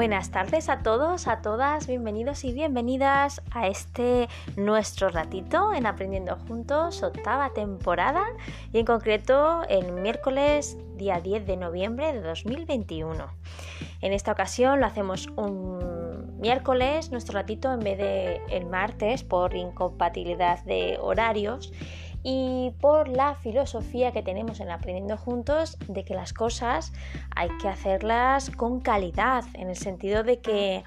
Buenas tardes a todos, a todas, bienvenidos y bienvenidas a este nuestro ratito en Aprendiendo Juntos, octava temporada y en concreto el miércoles día 10 de noviembre de 2021. En esta ocasión lo hacemos un miércoles, nuestro ratito en vez de el martes por incompatibilidad de horarios y por la filosofía que tenemos en Aprendiendo Juntos de que las cosas hay que hacerlas con calidad, en el sentido de que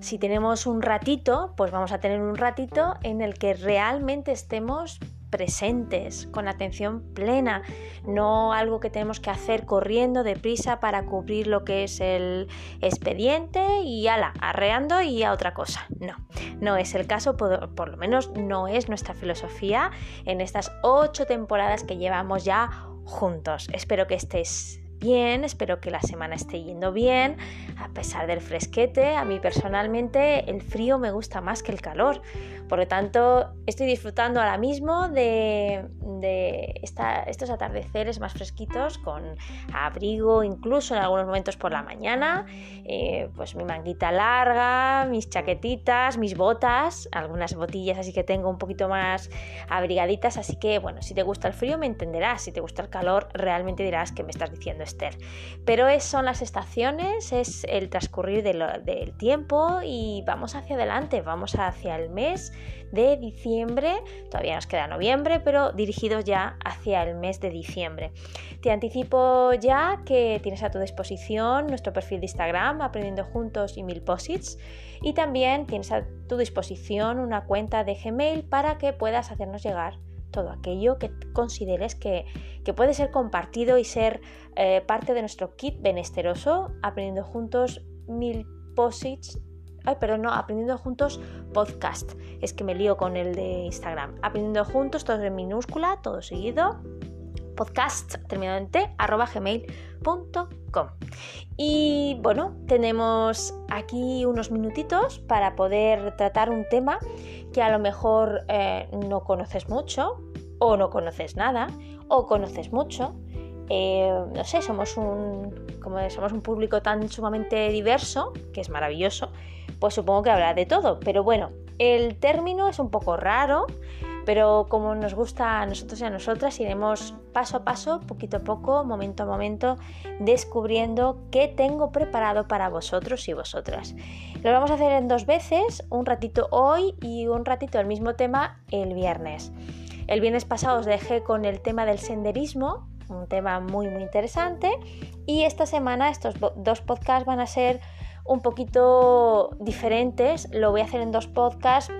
si tenemos un ratito, pues vamos a tener un ratito en el que realmente estemos presentes, con atención plena, no algo que tenemos que hacer corriendo deprisa para cubrir lo que es el expediente y ala, arreando y a otra cosa. No, no es el caso, por, por lo menos no es nuestra filosofía en estas ocho temporadas que llevamos ya juntos. Espero que estés espero que la semana esté yendo bien, a pesar del fresquete. A mí personalmente el frío me gusta más que el calor, por lo tanto estoy disfrutando ahora mismo de, estos atardeceres más fresquitos con abrigo, incluso en algunos momentos por la mañana, eh, pues mi manguita larga, mis chaquetitas, mis botas, algunas botillas así que tengo un poquito más abrigaditas, así que bueno, si te gusta el frío me entenderás, si te gusta el calor realmente dirás que me estás diciendo Pero es, son las estaciones, es el transcurrir del tiempo y vamos hacia adelante, vamos hacia el mes de diciembre, todavía nos queda noviembre, pero dirigidos ya hacia el mes de diciembre. Te anticipo ya que tienes a tu disposición nuestro perfil de Instagram, Aprendiendo Juntos y Mil Posits, y también tienes a tu disposición una cuenta de Gmail para que puedas hacernos llegar todo aquello que consideres que, puede ser compartido y ser eh, parte de nuestro kit benesteroso, aprendiendo juntos mil posits. Ay, perdón, no, aprendiendo juntos podcast. Es que me lío con el de Instagram. Aprendiendo juntos, todo en minúscula, todo seguido. Podcast terminado en t, arroba gmail.com. Y bueno, tenemos aquí unos minutitos para poder tratar un tema que a lo mejor eh, no conoces mucho, o no conoces nada, o conoces mucho. Eh, no sé, somos un, como somos un público tan sumamente diverso, que es maravilloso, pues supongo que habrá de todo. Pero bueno, el término es un poco raro, pero como nos gusta a nosotros y a nosotras, iremos paso a paso, poquito a poco, momento a momento, descubriendo qué tengo preparado para vosotros y vosotras. Lo vamos a hacer en dos veces, un ratito hoy y un ratito el mismo tema el viernes. El viernes pasado os dejé con el tema del senderismo, un tema muy muy interesante, y esta semana estos dos podcasts van a ser un poquito diferentes. Lo voy a hacer en dos podcasts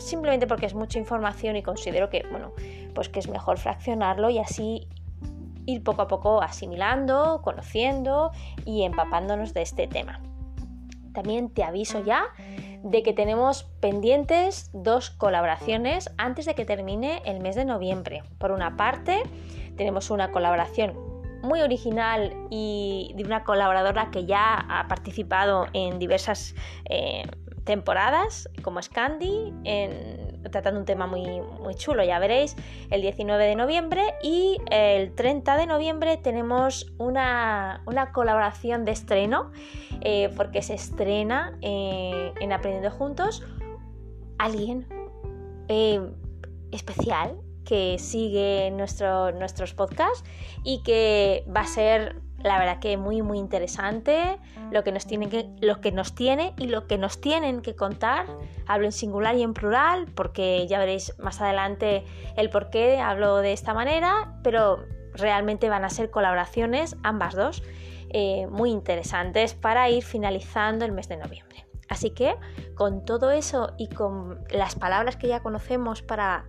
simplemente porque es mucha información y considero que, bueno, pues que es mejor fraccionarlo y así ir poco a poco asimilando, conociendo y empapándonos de este tema. También te aviso ya de que tenemos pendientes dos colaboraciones antes de que termine el mes de noviembre. Por una parte, tenemos una colaboración muy original y de una colaboradora que ya ha participado en diversas eh, temporadas, como Scandi, en tratando un tema muy, muy chulo, ya veréis, el 19 de noviembre y el 30 de noviembre tenemos una, colaboración de estreno, eh, porque se estrena eh, en Aprendiendo Juntos alguien eh, especial que sigue nuestros podcasts y que va a ser la verdad que muy muy interesante lo que nos tiene que lo que nos tiene y lo que nos tienen que contar. Hablo en singular y en plural porque ya veréis más adelante el por qué hablo de esta manera pero realmente van a ser colaboraciones ambas dos eh, muy interesantes para ir finalizando el mes de noviembre. Así que con todo eso y con las palabras que ya conocemos para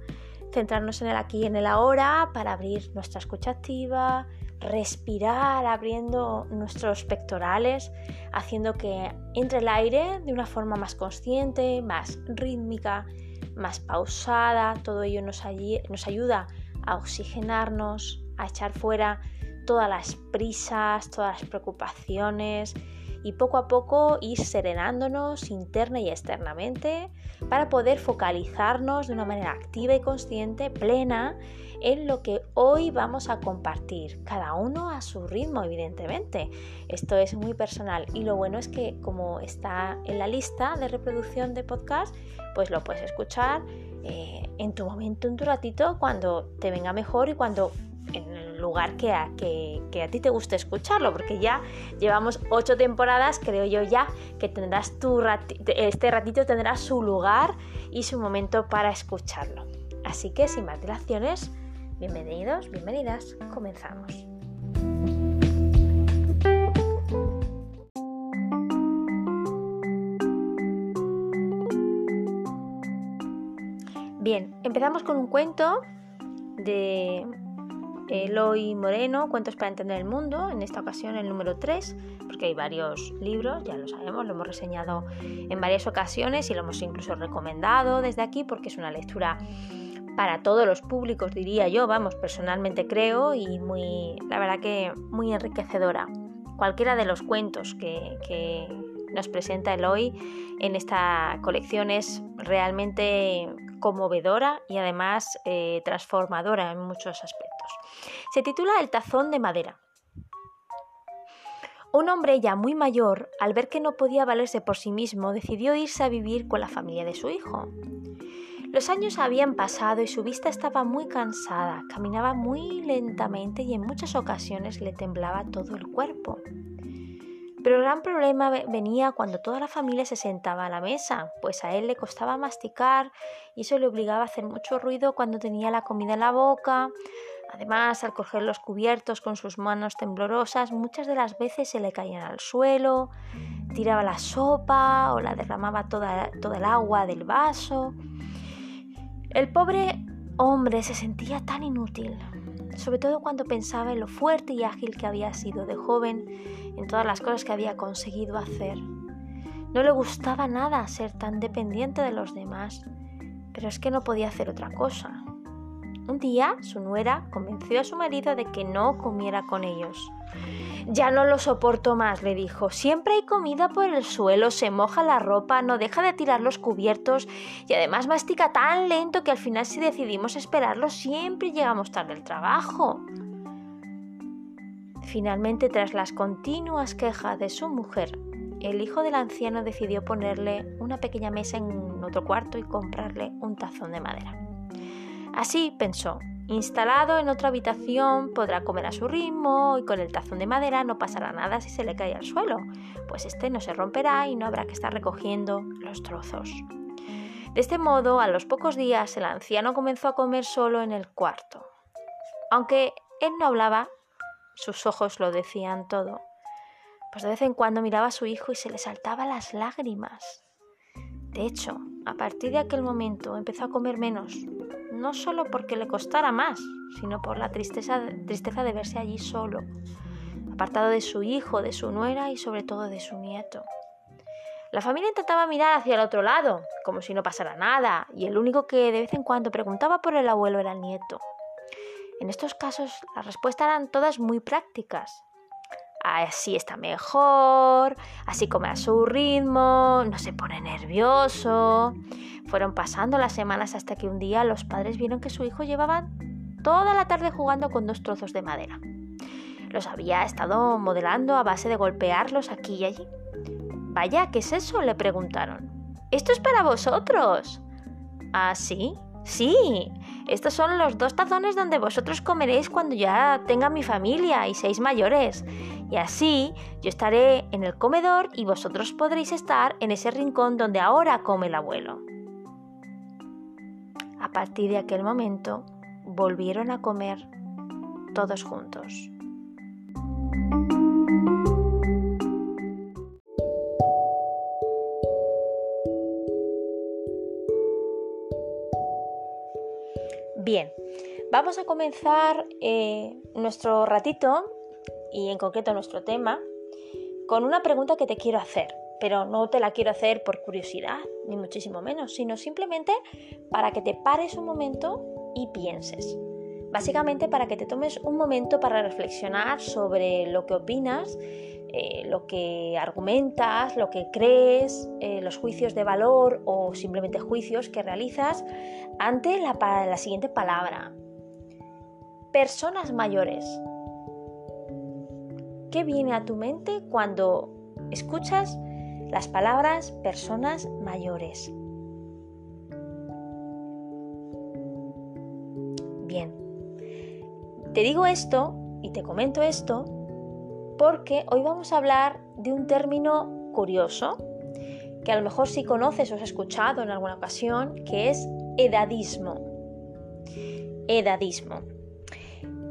centrarnos en el aquí y en el ahora para abrir nuestra escucha activa respirar abriendo nuestros pectorales, haciendo que entre el aire de una forma más consciente, más rítmica, más pausada. Todo ello nos, nos ayuda a oxigenarnos, a echar fuera todas las prisas, todas las preocupaciones y poco a poco ir serenándonos interna y externamente para poder focalizarnos de una manera activa y consciente, plena, en lo que hoy vamos a compartir, cada uno a su ritmo, evidentemente. Esto es muy personal y lo bueno es que como está en la lista de reproducción de podcast, pues lo puedes escuchar eh, en tu momento, en tu ratito, cuando te venga mejor y cuando en el lugar que a, que, a ti te guste escucharlo, porque ya llevamos ocho temporadas, creo yo ya que tendrás tu este ratito tendrá su lugar y su momento para escucharlo. Así que sin más dilaciones, bienvenidos, bienvenidas, comenzamos. Bien, empezamos con un cuento de Eloy Moreno, Cuentos para entender el mundo, en esta ocasión el número 3, porque hay varios libros, ya lo sabemos, lo hemos reseñado en varias ocasiones y lo hemos incluso recomendado desde aquí porque es una lectura para todos los públicos, diría yo, vamos, personalmente creo, y muy, la verdad que muy enriquecedora. Cualquiera de los cuentos que, nos presenta Eloy en esta colección es realmente conmovedora y además eh, transformadora en muchos aspectos. Se titula El tazón de madera. Un hombre ya muy mayor, al ver que no podía valerse por sí mismo, decidió irse a vivir con la familia de su hijo. Los años habían pasado y su vista estaba muy cansada, caminaba muy lentamente y en muchas ocasiones le temblaba todo el cuerpo. Pero el gran problema venía cuando toda la familia se sentaba a la mesa, pues a él le costaba masticar y eso le obligaba a hacer mucho ruido cuando tenía la comida en la boca, Además, al coger los cubiertos con sus manos temblorosas, muchas de las veces se le caían al suelo, tiraba la sopa o la derramaba toda, toda el agua del vaso. El pobre hombre se sentía tan inútil, sobre todo cuando pensaba en lo fuerte y ágil que había sido de joven, en todas las cosas que había conseguido hacer. No le gustaba nada ser tan dependiente de los demás, pero es que no podía hacer otra cosa. Un día su nuera convenció a su marido de que no comiera con ellos. Ya no lo soporto más, le dijo. Siempre hay comida por el suelo, se moja la ropa, no deja de tirar los cubiertos y además mastica tan lento que al final si decidimos esperarlo siempre llegamos tarde al trabajo. Finalmente, tras las continuas quejas de su mujer, el hijo del anciano decidió ponerle una pequeña mesa en otro cuarto y comprarle un tazón de madera. Así pensó, instalado en otra habitación podrá comer a su ritmo y con el tazón de madera no pasará nada si se le cae al suelo, pues este no se romperá y no habrá que estar recogiendo los trozos. De este modo, a los pocos días, el anciano comenzó a comer solo en el cuarto. Aunque él no hablaba, sus ojos lo decían todo, pues de vez en cuando miraba a su hijo y se le saltaban las lágrimas. De hecho, a partir de aquel momento empezó a comer menos, no solo porque le costara más, sino por la tristeza, tristeza de verse allí solo, apartado de su hijo, de su nuera y sobre todo de su nieto. La familia intentaba mirar hacia el otro lado, como si no pasara nada, y el único que de vez en cuando preguntaba por el abuelo era el nieto. En estos casos las respuestas eran todas muy prácticas. Así está mejor, así come a su ritmo, no se pone nervioso. Fueron pasando las semanas hasta que un día los padres vieron que su hijo llevaba toda la tarde jugando con dos trozos de madera. Los había estado modelando a base de golpearlos aquí y allí. Vaya, ¿qué es eso? le preguntaron. Esto es para vosotros. ¿Ah, sí? Sí, estos son los dos tazones donde vosotros comeréis cuando ya tenga mi familia y seáis mayores. Y así yo estaré en el comedor y vosotros podréis estar en ese rincón donde ahora come el abuelo. A partir de aquel momento volvieron a comer todos juntos. Bien, vamos a comenzar eh, nuestro ratito y en concreto nuestro tema con una pregunta que te quiero hacer pero no te la quiero hacer por curiosidad, ni muchísimo menos, sino simplemente para que te pares un momento y pienses. Básicamente para que te tomes un momento para reflexionar sobre lo que opinas eh, lo que argumentas, lo que crees, eh, los juicios de valor o simplemente juicios que realizas ante la, la siguiente palabra. Personas mayores. ¿Qué viene a tu mente cuando escuchas las palabras personas mayores? Bien, te digo esto y te comento esto porque hoy vamos a hablar de un término curioso que a lo mejor si conoces o has escuchado en alguna ocasión, que es edadismo. Edadismo.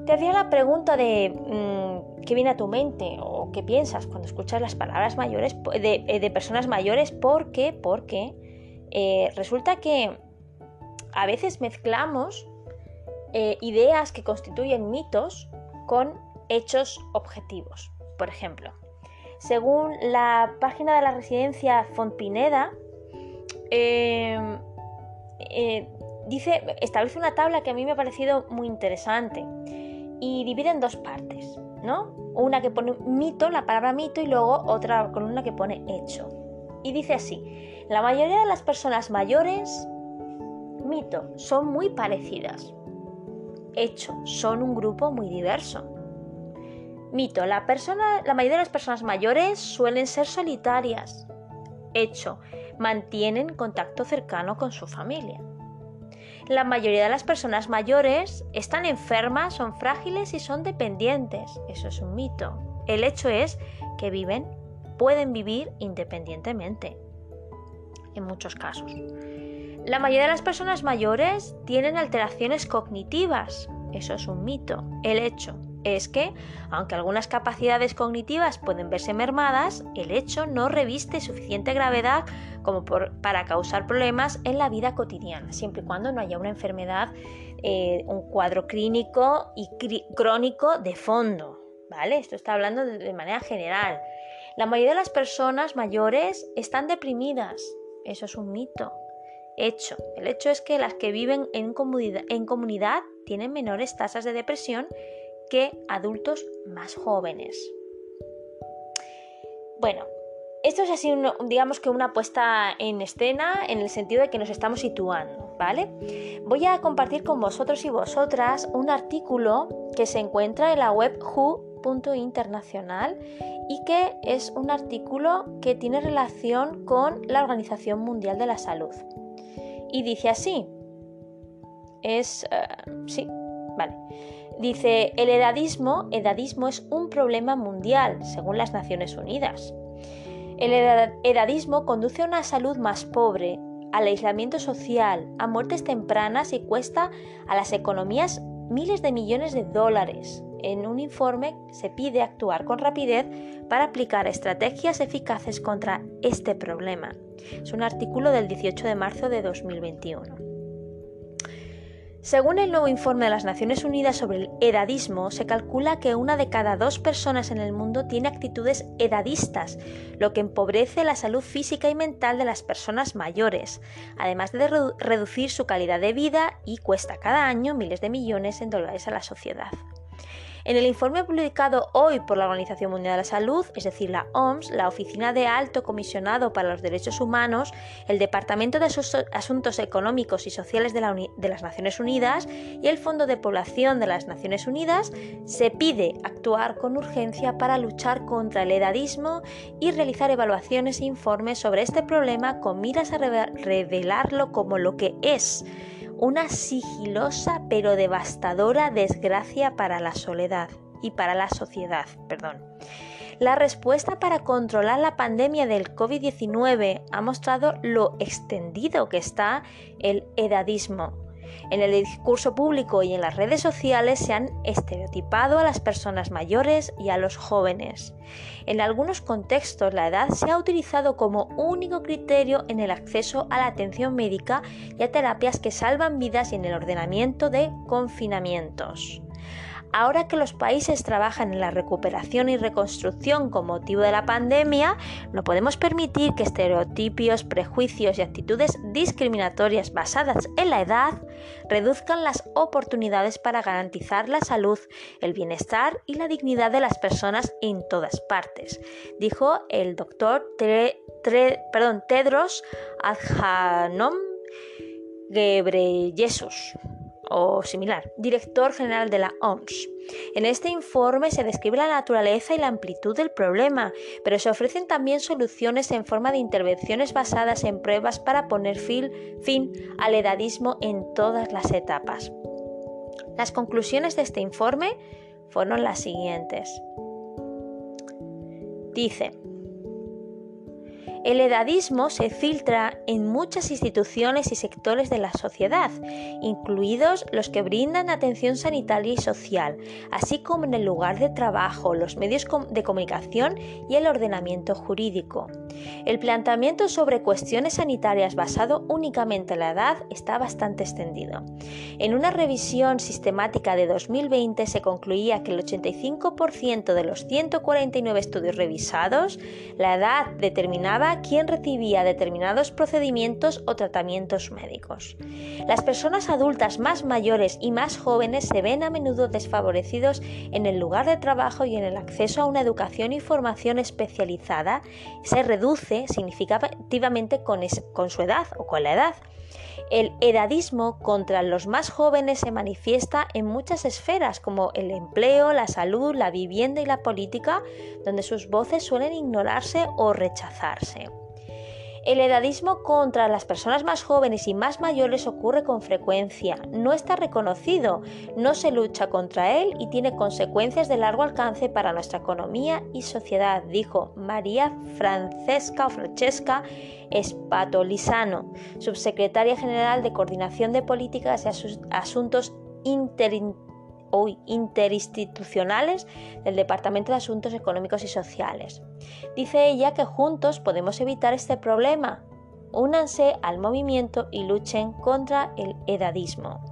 Te hacía la pregunta de mm, qué viene a tu mente o qué piensas cuando escuchas las palabras mayores de, eh, personas mayores, ¿por qué? Porque eh, resulta que a veces mezclamos eh, ideas que constituyen mitos con hechos objetivos. Por ejemplo, según la página de la residencia Fontpineda, em, eh, dice, establece una tabla que a mí me ha parecido muy interesante y divide en dos partes, ¿no? Una que pone mito, la palabra mito, y luego otra columna que pone hecho. Y dice así, la mayoría de las personas mayores, mito, son muy parecidas. Hecho, son un grupo muy diverso. Mito, la, mayoría de las personas mayores suelen ser solitarias. Hecho, mantienen contacto cercano con su familia. La mayoría de las personas mayores están enfermas, son frágiles y son dependientes. Eso es un mito. El hecho es que viven, pueden vivir independientemente. En muchos casos. La mayoría de las personas mayores tienen alteraciones cognitivas. Eso es un mito. El hecho es que, aunque algunas capacidades cognitivas pueden verse mermadas, el hecho no reviste suficiente gravedad como para causar problemas en la vida cotidiana, siempre y cuando no haya una enfermedad, eh, un cuadro clínico y crónico de fondo. ¿Vale? Esto está hablando de manera general. La mayoría de las personas mayores están deprimidas. Eso es un mito. Hecho. El hecho es que las que viven en comunidad tienen menores tasas de depresión que adultos más jóvenes. Bueno, esto es así, digamos que una puesta en escena en el sentido de que nos estamos situando, ¿vale? Voy a compartir con vosotros y vosotras un artículo que se encuentra en la web who.internacional y que es un artículo que tiene relación con la Organización Mundial de la Salud. Y dice así, es, eh, sí, vale. Dice, el edadismo, edadismo es un problema mundial, según las Naciones Unidas. El edadismo conduce a una salud más pobre, al aislamiento social, a muertes tempranas y cuesta a las economías miles de millones de dólares. En un informe se pide actuar con rapidez para aplicar estrategias eficaces contra este problema. Es un artículo del 18 de marzo de 2021. Según el nuevo informe de las Naciones Unidas sobre el edadismo, se calcula que una de cada dos personas en el mundo tiene actitudes edadistas, lo que empobrece la salud física y mental de las personas mayores, además de reducir su calidad de vida y cuesta cada año miles de millones de dólares a la sociedad. En el informe publicado hoy por la Organización Mundial de la Salud, es decir, la OMS, la Oficina de Alto Comisionado para los Derechos Humanos, el Departamento de Asuntos Económicos y Sociales de, las Naciones Unidas y el Fondo de Población de las Naciones Unidas, se pide actuar con urgencia para luchar contra el edadismo y realizar evaluaciones e informes sobre este problema con miras a revelarlo como lo que es una sigilosa pero devastadora desgracia para la soledad y para la sociedad, perdón. La respuesta para controlar la pandemia del COVID-19 ha mostrado lo extendido que está el edadismo, en el discurso público y en las redes sociales se han estereotipado a las personas mayores y a los jóvenes. En algunos contextos la edad se ha utilizado como único criterio en el acceso a la atención médica y a terapias que salvan vidas y en el ordenamiento de confinamientos. Ahora que los países trabajan en la recuperación y reconstrucción con motivo de la pandemia, no podemos permitir que estereotipos, prejuicios y actitudes discriminatorias basadas en la edad reduzcan las oportunidades para garantizar la salud, el bienestar y la dignidad de las personas en todas partes, dijo el doctor Tedros Adhanom Ghebreyesus o similar, director general de la OMS. En este informe se describe la naturaleza y la amplitud del problema, pero se ofrecen también soluciones en forma de intervenciones basadas en pruebas para poner fin, al edadismo en todas las etapas. Las conclusiones de este informe fueron las siguientes. Dice, el edadismo se filtra en muchas instituciones y sectores de la sociedad, incluidos los que brindan atención sanitaria y social, así como en el lugar de trabajo, los medios de comunicación y el ordenamiento jurídico. El planteamiento sobre cuestiones sanitarias basado únicamente en la edad está bastante extendido. En una revisión sistemática de 2020 se concluía que el 85% de los 149 estudios revisados, la edad determinaba quién recibía determinados procedimientos o tratamientos médicos. Las personas adultas más mayores y más jóvenes se ven a menudo desfavorecidos en el lugar de trabajo y en el acceso a una educación y formación especializada se reduce significativamente con su edad o con la edad. El edadismo contra los más jóvenes se manifiesta en muchas esferas como el empleo, la salud, la vivienda y la política, donde sus voces suelen ignorarse o rechazarse. El edadismo contra las personas más jóvenes y más mayores ocurre con frecuencia, no está reconocido, no se lucha contra él y tiene consecuencias de largo alcance para nuestra economía y sociedad, dijo María Francesca o Francesca Spatolizano, subsecretaria general de Coordinación de Políticas y Asuntos Interinstitucionales hoy interinstitucionales del Departamento de Asuntos Económicos y Sociales. Dice ella que juntos podemos evitar este problema. Únanse al movimiento y luchen contra el edadismo.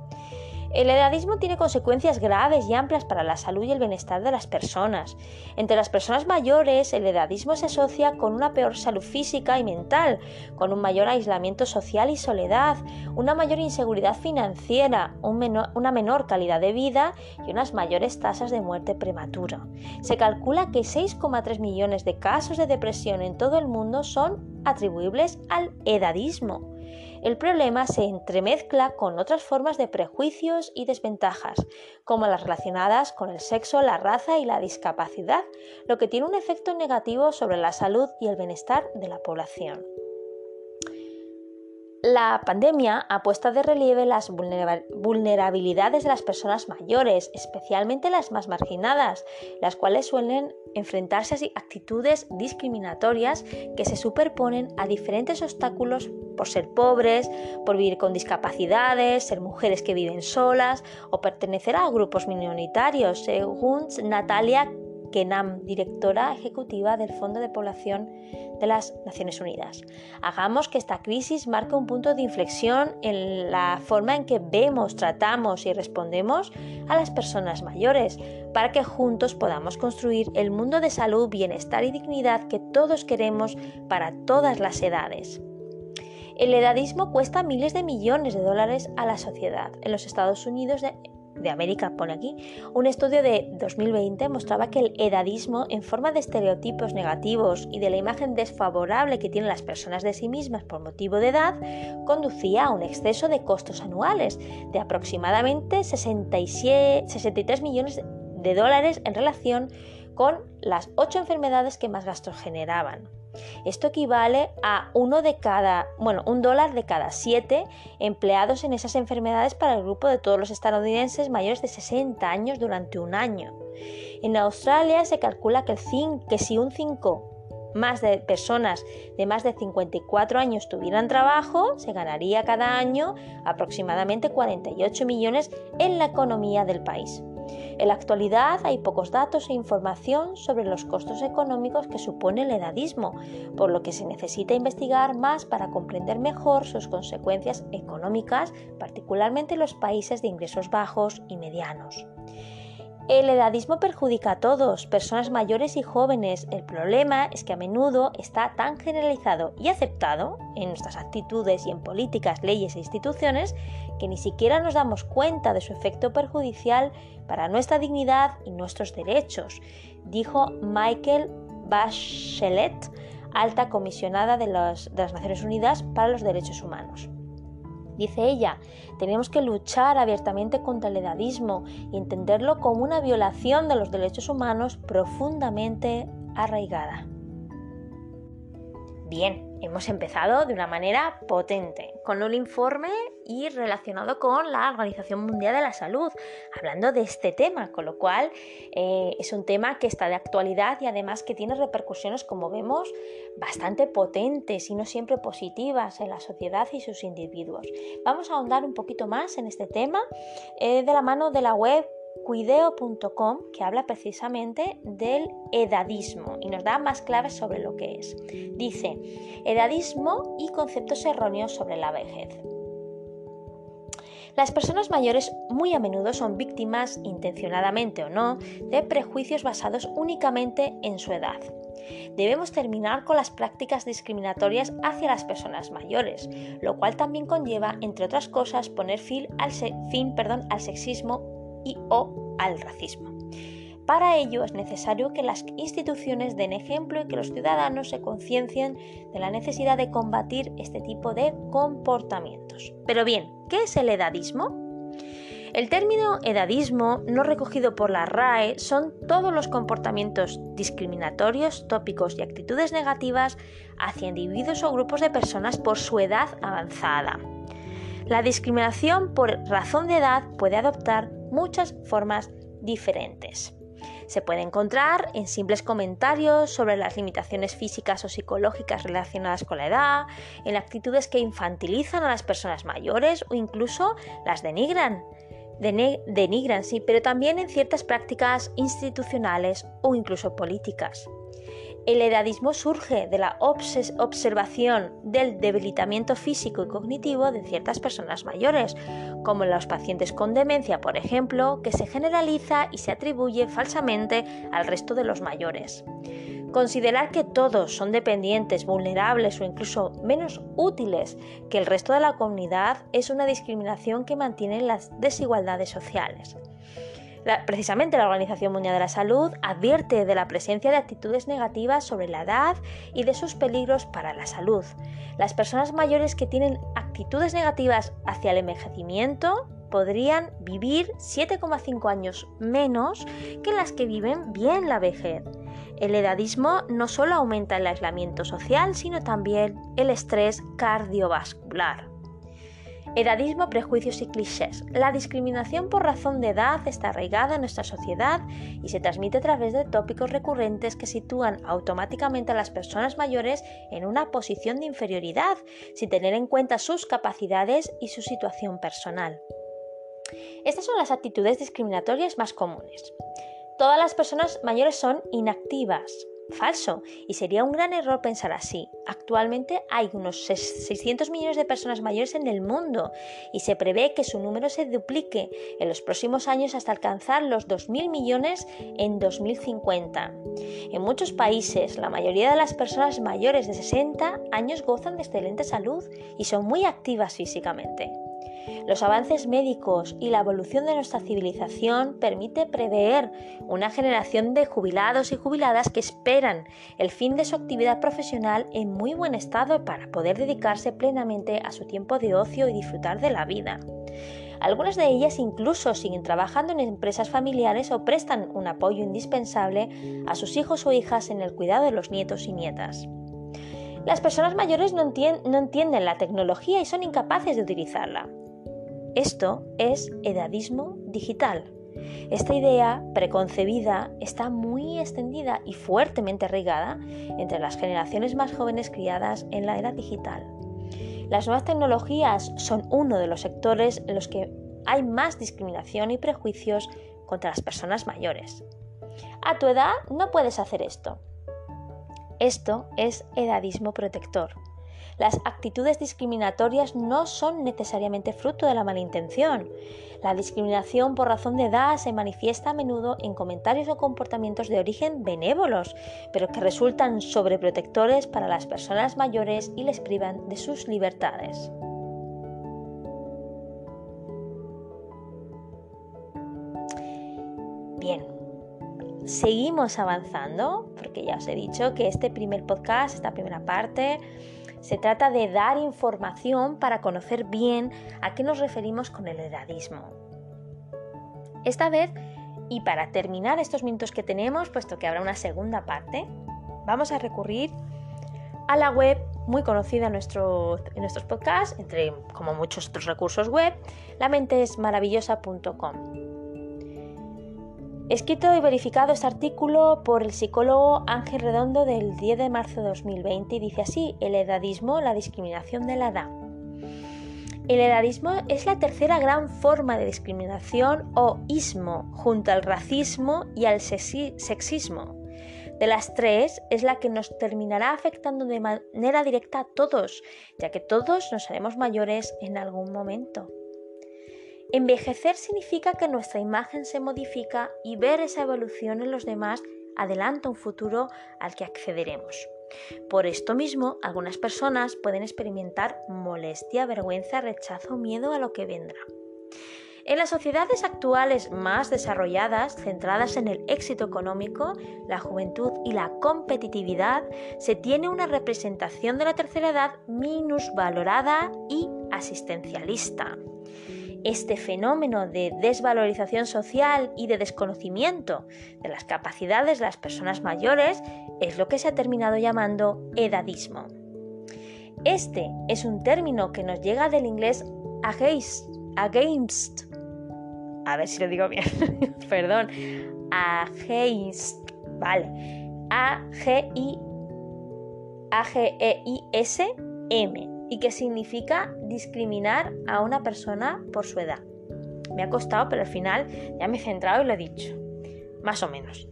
El edadismo tiene consecuencias graves y amplias para la salud y el bienestar de las personas. Entre las personas mayores, el edadismo se asocia con una peor salud física y mental, con un mayor aislamiento social y soledad, una mayor inseguridad financiera, una menor calidad de vida y unas mayores tasas de muerte prematura. Se calcula que 6,3 millones de casos de depresión en todo el mundo son atribuibles al edadismo el problema se entremezcla con otras formas de prejuicios y desventajas, como las relacionadas con el sexo, la raza y la discapacidad, lo que tiene un efecto negativo sobre la salud y el bienestar de la población. La pandemia ha puesto de relieve las vulnerabilidades de las personas mayores, especialmente las más marginadas, las cuales suelen enfrentarse a actitudes discriminatorias que se superponen a diferentes obstáculos por ser pobres, por vivir con discapacidades, ser mujeres que viven solas o pertenecer a grupos minoritarios, según Natalia Kenam, directora ejecutiva del Fondo de Población de las Naciones Unidas. Hagamos que esta crisis marque un punto de inflexión en la forma en que vemos, tratamos y respondemos a las personas mayores, para que juntos podamos construir el mundo de salud, bienestar y dignidad que todos queremos para todas las edades. El edadismo cuesta miles de millones de dólares a la sociedad. En los Estados Unidos de América, pone aquí, un estudio de 2020 mostraba que el edadismo, en forma de estereotipos negativos y de la imagen desfavorable que tienen las personas de sí mismas por motivo de edad, conducía a un exceso de costos anuales de aproximadamente 63 millones de dólares en relación con las ocho enfermedades que más gastos generaban. Esto equivale a uno de cada, bueno, un dólar de cada siete empleados en esas enfermedades para el grupo de todos los estadounidenses mayores de 60 años durante un año. En Australia se calcula que, el que si un 5 más de personas de más de 54 años tuvieran trabajo, se ganaría cada año aproximadamente 48 millones en la economía del país. En la actualidad hay pocos datos e información sobre los costos económicos que supone el edadismo, por lo que se necesita investigar más para comprender mejor sus consecuencias económicas, particularmente en los países de ingresos bajos y medianos. El edadismo perjudica a todos, personas mayores y jóvenes. El problema es que a menudo está tan generalizado y aceptado en nuestras actitudes y en políticas, leyes e instituciones que ni siquiera nos damos cuenta de su efecto perjudicial para nuestra dignidad y nuestros derechos, dijo Michael Bachelet, alta comisionada de, las Naciones Unidas para los Derechos Humanos. Dice ella, tenemos que luchar abiertamente contra el edadismo y entenderlo como una violación de los derechos humanos profundamente arraigada. Bien, hemos empezado de una manera potente, con un informe y relacionado con la Organización Mundial de la Salud, hablando de este tema, con lo cual eh, es un tema que está de actualidad y además que tiene repercusiones, como vemos, bastante potentes y no siempre positivas en la sociedad y sus individuos. Vamos a ahondar un poquito más en este tema eh, de la mano de la web cuideo.com que habla precisamente del edadismo y nos da más claves sobre lo que es. Dice, edadismo y conceptos erróneos sobre la vejez. Las personas mayores muy a menudo son víctimas, intencionadamente o no, de prejuicios basados únicamente en su edad. Debemos terminar con las prácticas discriminatorias hacia las personas mayores, lo cual también conlleva, entre otras cosas, poner fin al, fin, al sexismo y o al racismo. Para ello es necesario que las instituciones den ejemplo y que los ciudadanos se conciencien de la necesidad de combatir este tipo de comportamientos. Pero bien, ¿qué es el edadismo? El término edadismo, no recogido por la RAE, son todos los comportamientos discriminatorios, tópicos y actitudes negativas hacia individuos o grupos de personas por su edad avanzada. La discriminación por razón de edad puede adoptar muchas formas diferentes. Se puede encontrar en simples comentarios sobre las limitaciones físicas o psicológicas relacionadas con la edad, en actitudes que infantilizan a las personas mayores o incluso las denigran. denigran, sí, pero también en ciertas prácticas institucionales o incluso políticas. El edadismo surge de la observación del debilitamiento físico y cognitivo de ciertas personas mayores, como los pacientes con demencia, por ejemplo, que se generaliza y se atribuye falsamente al resto de los mayores. Considerar que todos son dependientes, vulnerables o incluso menos útiles que el resto de la comunidad es una discriminación que mantiene las desigualdades sociales precisamente la Organización Mundial de la Salud advierte de la presencia de actitudes negativas sobre la edad y de sus peligros para la salud. Las personas mayores que tienen actitudes negativas hacia el envejecimiento podrían vivir 7,5 años menos que las que viven bien la vejez. El edadismo no solo aumenta el aislamiento social, sino también el estrés cardiovascular. Edadismo, prejuicios y clichés. La discriminación por razón de edad está arraigada en nuestra sociedad y se transmite a través de tópicos recurrentes que sitúan automáticamente a las personas mayores en una posición de inferioridad, sin tener en cuenta sus capacidades y su situación personal. Estas son las actitudes discriminatorias más comunes. Todas las personas mayores son inactivas, falso y sería un gran error pensar así. Actualmente hay unos 600 millones de personas mayores en el mundo y se prevé que su número se duplique en los próximos años hasta alcanzar los 2.000 millones en 2050. En muchos países, la mayoría de las personas mayores de 60 años gozan de excelente salud y son muy activas físicamente. Los avances médicos y la evolución de nuestra civilización permite prever una generación de jubilados y jubiladas que esperan el fin de su actividad profesional en muy buen estado para poder dedicarse plenamente a su tiempo de ocio y disfrutar de la vida. Algunas de ellas incluso siguen trabajando en empresas familiares o prestan un apoyo indispensable a sus hijos o hijas en el cuidado de los nietos y nietas. Las personas mayores no, entienden la tecnología y son incapaces de utilizarla. Esto es edadismo digital. Esta idea preconcebida está muy extendida y fuertemente arraigada entre las generaciones más jóvenes criadas en la era digital. Las nuevas tecnologías son uno de los sectores en los que hay más discriminación y prejuicios contra las personas mayores. A tu edad no puedes hacer esto. Esto es edadismo protector. Las actitudes discriminatorias no son necesariamente fruto de la mala intención. La discriminación por razón de edad se manifiesta a menudo en comentarios o comportamientos de origen benévolos, pero que resultan sobreprotectores para las personas mayores y les privan de sus libertades. Bien, seguimos avanzando, porque ya os he dicho que este primer podcast, esta primera parte, se trata de dar información para conocer bien a qué nos referimos con el edadismo. Esta vez, y para terminar estos minutos que tenemos, puesto que habrá una segunda parte, vamos a recurrir a la web muy conocida en, nuestro, en nuestros podcasts, entre como muchos otros recursos web, lamentesmaravillosa.com. Escrito y verificado este artículo por el psicólogo Ángel Redondo del 10 de marzo de 2020 y dice así, el edadismo, la discriminación de la edad. El edadismo es la tercera gran forma de discriminación o ismo junto al racismo y al sexismo. De las tres es la que nos terminará afectando de manera directa a todos, ya que todos nos haremos mayores en algún momento. Envejecer significa que nuestra imagen se modifica y ver esa evolución en los demás adelanta un futuro al que accederemos. Por esto mismo, algunas personas pueden experimentar molestia, vergüenza, rechazo o miedo a lo que vendrá. En las sociedades actuales más desarrolladas, centradas en el éxito económico, la juventud y la competitividad, se tiene una representación de la tercera edad minusvalorada y asistencialista. Este fenómeno de desvalorización social y de desconocimiento de las capacidades de las personas mayores es lo que se ha terminado llamando edadismo. Este es un término que nos llega del inglés against, against a ver si lo digo bien, perdón, against, vale, A-G-I, A-G-E-I-S-M, y que significa discriminar a una persona por su edad. Me ha costado, pero al final ya me he centrado y lo he dicho. Más o menos.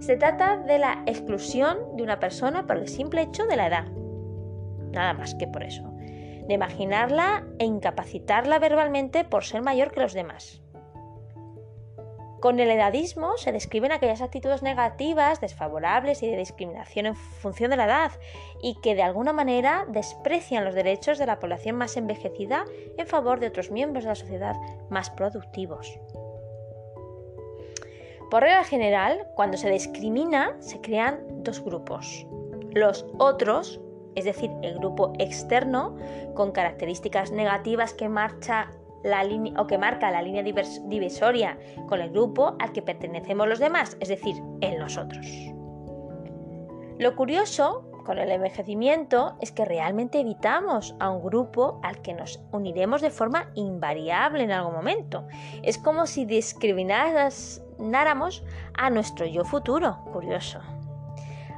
Se trata de la exclusión de una persona por el simple hecho de la edad. Nada más que por eso. De imaginarla e incapacitarla verbalmente por ser mayor que los demás. Con el edadismo se describen aquellas actitudes negativas, desfavorables y de discriminación en función de la edad y que de alguna manera desprecian los derechos de la población más envejecida en favor de otros miembros de la sociedad más productivos. Por regla general, cuando se discrimina, se crean dos grupos. Los otros, es decir, el grupo externo, con características negativas que marcha la línea o que marca la línea divisoria con el grupo al que pertenecemos los demás, es decir, en nosotros. Lo curioso con el envejecimiento es que realmente evitamos a un grupo al que nos uniremos de forma invariable en algún momento. Es como si discrimináramos a nuestro yo futuro. Curioso.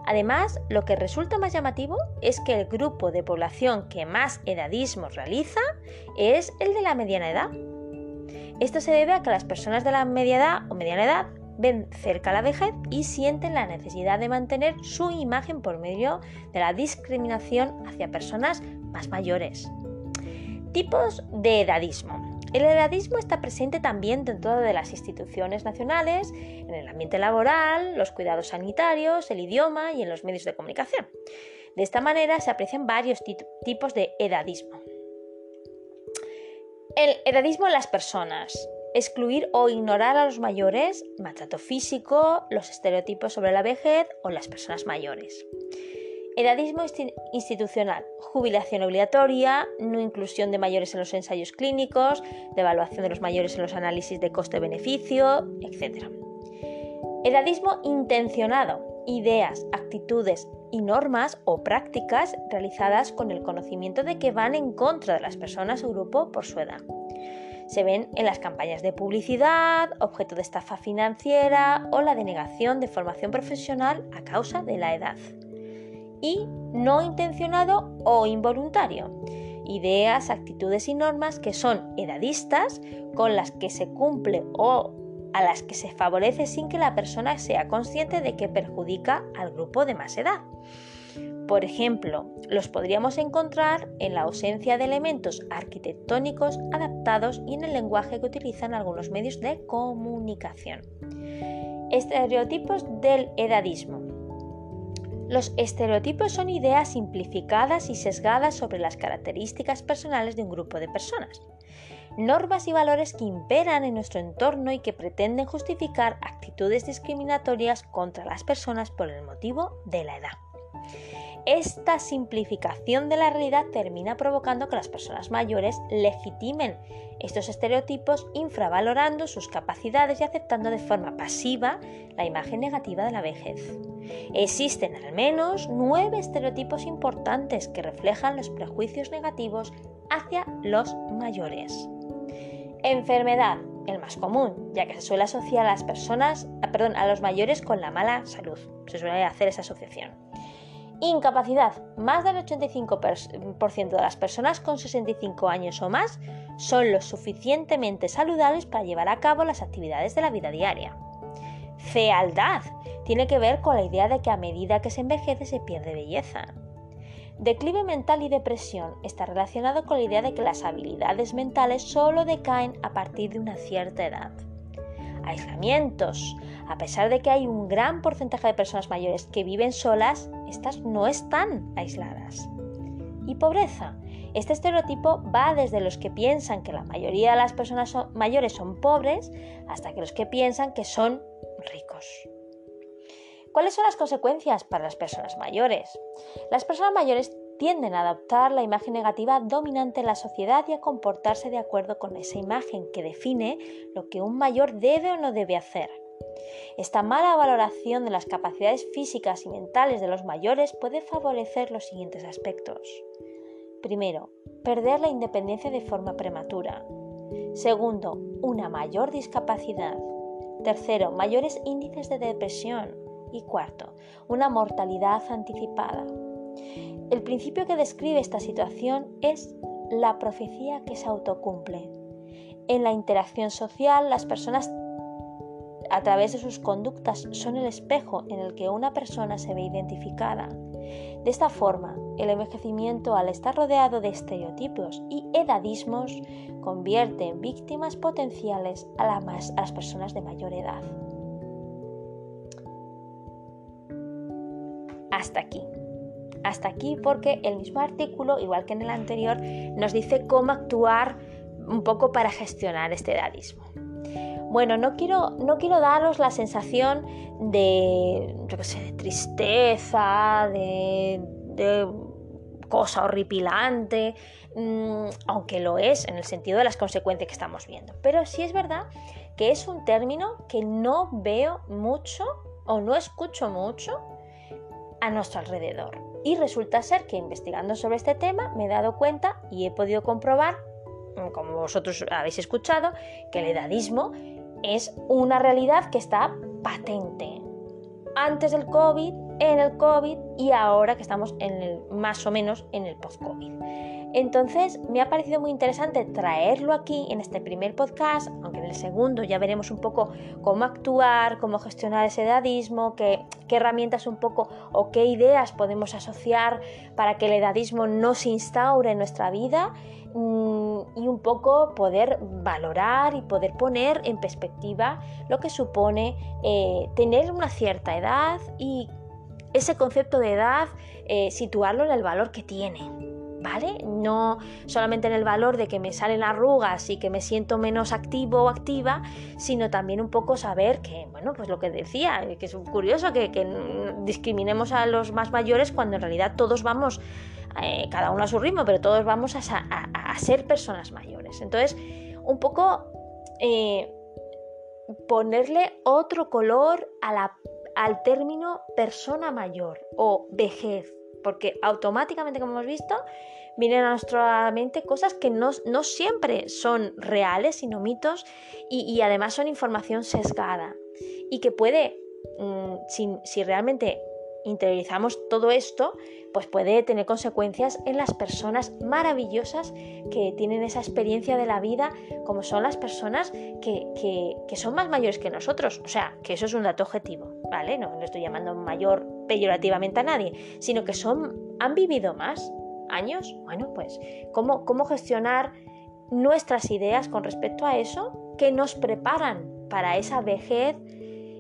Además, lo que resulta más llamativo es que el grupo de población que más edadismo realiza es el de la mediana edad. Esto se debe a que las personas de la media edad o mediana edad ven cerca la vejez y sienten la necesidad de mantener su imagen por medio de la discriminación hacia personas más mayores. Tipos de edadismo. El edadismo está presente también dentro de las instituciones nacionales, en el ambiente laboral, los cuidados sanitarios, el idioma y en los medios de comunicación. De esta manera se aprecian varios tipos de edadismo. El edadismo en las personas. Excluir o ignorar a los mayores, maltrato físico, los estereotipos sobre la vejez o las personas mayores. Edadismo institucional, jubilación obligatoria, no inclusión de mayores en los ensayos clínicos, devaluación de los mayores en los análisis de coste-beneficio, etc. Edadismo intencionado, ideas, actitudes y normas o prácticas realizadas con el conocimiento de que van en contra de las personas o grupo por su edad. Se ven en las campañas de publicidad, objeto de estafa financiera o la denegación de formación profesional a causa de la edad y no intencionado o involuntario. Ideas, actitudes y normas que son edadistas, con las que se cumple o a las que se favorece sin que la persona sea consciente de que perjudica al grupo de más edad. Por ejemplo, los podríamos encontrar en la ausencia de elementos arquitectónicos adaptados y en el lenguaje que utilizan algunos medios de comunicación. Estereotipos del edadismo. Los estereotipos son ideas simplificadas y sesgadas sobre las características personales de un grupo de personas. Normas y valores que imperan en nuestro entorno y que pretenden justificar actitudes discriminatorias contra las personas por el motivo de la edad. Esta simplificación de la realidad termina provocando que las personas mayores legitimen estos estereotipos infravalorando sus capacidades y aceptando de forma pasiva la imagen negativa de la vejez. Existen al menos nueve estereotipos importantes que reflejan los prejuicios negativos hacia los mayores. Enfermedad, el más común, ya que se suele asociar a las personas, perdón, a los mayores con la mala salud. Se suele hacer esa asociación. Incapacidad. Más del 85% de las personas con 65 años o más son lo suficientemente saludables para llevar a cabo las actividades de la vida diaria. Fealdad. Tiene que ver con la idea de que a medida que se envejece se pierde belleza. Declive mental y depresión está relacionado con la idea de que las habilidades mentales solo decaen a partir de una cierta edad aislamientos. A pesar de que hay un gran porcentaje de personas mayores que viven solas, estas no están aisladas. Y pobreza. Este estereotipo va desde los que piensan que la mayoría de las personas mayores son pobres hasta que los que piensan que son ricos. ¿Cuáles son las consecuencias para las personas mayores? Las personas mayores tienden a adoptar la imagen negativa dominante en la sociedad y a comportarse de acuerdo con esa imagen que define lo que un mayor debe o no debe hacer. Esta mala valoración de las capacidades físicas y mentales de los mayores puede favorecer los siguientes aspectos. Primero, perder la independencia de forma prematura. Segundo, una mayor discapacidad. Tercero, mayores índices de depresión. Y cuarto, una mortalidad anticipada. El principio que describe esta situación es la profecía que se autocumple. En la interacción social, las personas a través de sus conductas son el espejo en el que una persona se ve identificada. De esta forma, el envejecimiento, al estar rodeado de estereotipos y edadismos, convierte en víctimas potenciales a, las personas de mayor edad. Hasta aquí hasta aquí porque el mismo artículo, igual que en el anterior, nos dice cómo actuar un poco para gestionar este edadismo. Bueno, no quiero, no quiero daros la sensación de, de tristeza, de, cosa horripilante, mm, aunque lo es en el sentido de las consecuencias que estamos viendo. Pero sí es verdad que es un término que no veo mucho o no escucho mucho a nuestro alrededor. Y resulta ser que investigando sobre este tema me he dado cuenta y he podido comprobar, como vosotros habéis escuchado, que el edadismo es una realidad que está patente. Antes del COVID, en el COVID y ahora que estamos en más o menos en el post-COVID. Entonces me ha parecido muy interesante traerlo aquí en este primer podcast, aunque en el segundo ya veremos un poco cómo actuar, cómo gestionar ese edadismo, qué, herramientas un poco o qué ideas podemos asociar para que el edadismo no se instaure en nuestra vida mm, y un poco poder valorar y poder poner en perspectiva lo que supone eh, tener una cierta edad y ese concepto de edad eh, situarlo en el valor que tiene. ¿Vale? No solamente en el valor de que me salen arrugas y que me siento menos activo o activa, sino también un poco saber que, bueno, pues lo que decía, que es curioso que, discriminemos a los más mayores cuando en realidad todos vamos, eh, cada uno a su ritmo, pero todos vamos a, ser personas mayores. Entonces, un poco eh, ponerle otro color al término persona mayor o vejez porque automáticamente, como hemos visto, vienen a nuestra mente cosas que no, siempre son reales, sino mitos, y, además son información sesgada, y que puede, mm, si, realmente interiorizamos todo esto, pues puede tener consecuencias en las personas maravillosas que tienen esa experiencia de la vida, como son las personas que, que, son más mayores que nosotros. O sea, que eso es un dato objetivo, ¿vale? No lo estoy llamando mayor peyorativamente a nadie, sino que son, han vivido más años. Bueno, pues, ¿cómo, cómo gestionar nuestras ideas con respecto a eso que nos preparan para esa vejez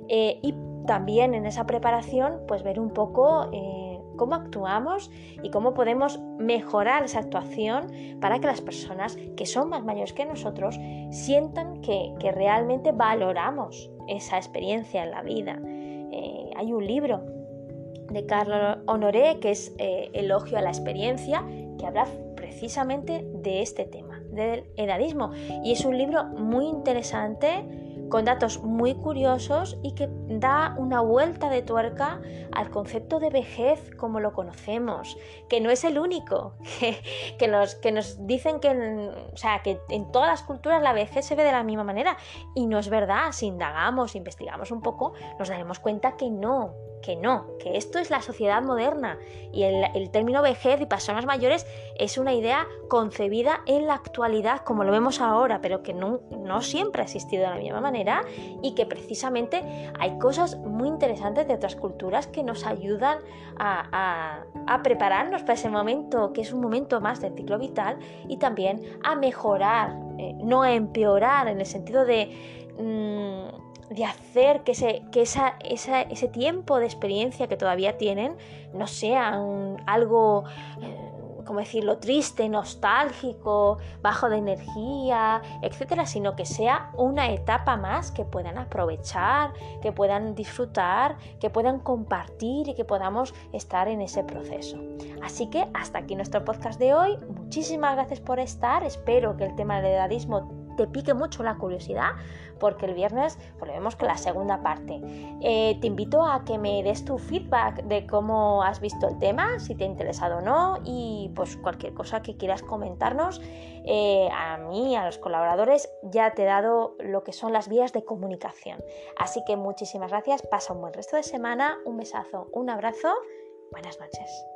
eh, y también en esa preparación, pues ver un poco eh, cómo actuamos y cómo podemos mejorar esa actuación para que las personas que son más mayores que nosotros sientan que, realmente valoramos esa experiencia en la vida. Eh, hay un libro de Carlos Honoré que es Elogio a la experiencia que habla precisamente de este tema, del edadismo. Y es un libro muy interesante con datos muy curiosos y que da una vuelta de tuerca al concepto de vejez como lo conocemos, que no es el único, que, nos, que nos, dicen que en, o sea, que en todas las culturas la vejez se ve de la misma manera y no es verdad, si indagamos, investigamos un poco, nos daremos cuenta que no, que no, que esto es la sociedad moderna. Y el, término vejez y personas mayores es una idea concebida en la actualidad como lo vemos ahora, pero que no, siempre ha existido de la misma manera y que precisamente hay cosas muy interesantes de otras culturas que nos ayudan a, prepararnos para ese momento, que es un momento más del ciclo vital y también a mejorar, eh, no a empeorar en el sentido de... Mm, de hacer que, ese, que esa, ese tiempo de experiencia que todavía tienen no sea algo, eh, como decirlo, triste, nostálgico, bajo de energía, etcétera, sino que sea una etapa más que puedan aprovechar, que puedan disfrutar, que puedan compartir y que podamos estar en ese proceso. Así que hasta aquí nuestro podcast de hoy. Muchísimas gracias por estar. Espero que el tema del edadismo te pique mucho la curiosidad, porque el viernes volvemos con la segunda parte. Eh, te invito a que me des tu feedback de cómo has visto el tema, si te ha interesado o no, y pues cualquier cosa que quieras comentarnos. Eh, a mí, a los colaboradores, ya te he dado lo que son las vías de comunicación. Así que muchísimas gracias, pasa un buen resto de semana, un besazo, un abrazo, buenas noches.